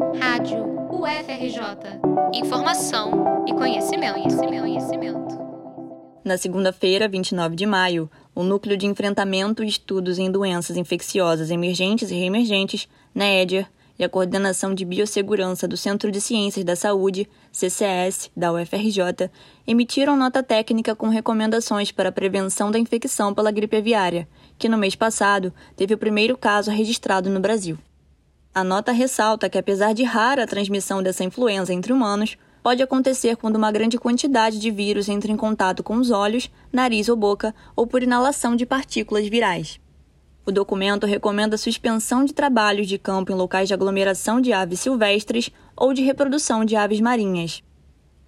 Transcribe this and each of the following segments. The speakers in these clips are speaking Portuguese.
Rádio UFRJ. Informação e conhecimento, conhecimento, conhecimento. Na segunda-feira, 29 de maio, o Núcleo de Enfrentamento e Estudos em Doenças Infecciosas Emergentes e Reemergentes, NEDER, e a Coordenação de Biossegurança do Centro de Ciências da Saúde, CCS, da UFRJ, emitiram nota técnica com recomendações para a prevenção da infecção pela gripe aviária, que no mês passado teve o primeiro caso registrado no Brasil. A nota ressalta que, apesar de rara a transmissão dessa influenza entre humanos, pode acontecer quando uma grande quantidade de vírus entra em contato com os olhos, nariz ou boca ou por inalação de partículas virais. O documento recomenda a suspensão de trabalhos de campo em locais de aglomeração de aves silvestres ou de reprodução de aves marinhas.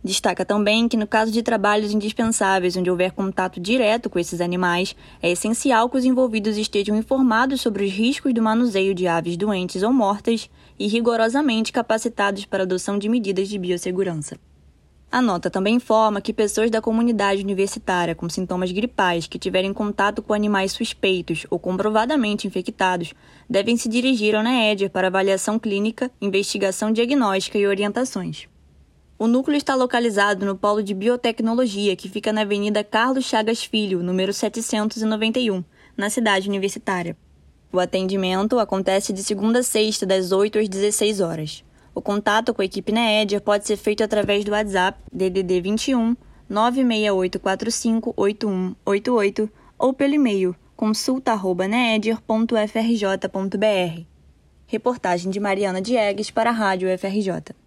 Destaca também que, no caso de trabalhos indispensáveis onde houver contato direto com esses animais, é essencial que os envolvidos estejam informados sobre os riscos do manuseio de aves doentes ou mortas e rigorosamente capacitados para adoção de medidas de biossegurança. A nota também informa que pessoas da comunidade universitária com sintomas gripais que tiverem contato com animais suspeitos ou comprovadamente infectados devem se dirigir ao NEEDER para avaliação clínica, investigação diagnóstica e orientações. O núcleo está localizado no Polo de Biotecnologia, que fica na Avenida Carlos Chagas Filho, número 791, na cidade universitária. O atendimento acontece de segunda a sexta, das 8 às 16 horas. O contato com a equipe NEEDIA pode ser feito através do WhatsApp DDD 21 968458188 ou pelo e-mail consulta@needir.frj.br. Reportagem de Mariana Diegues para a Rádio FRJ.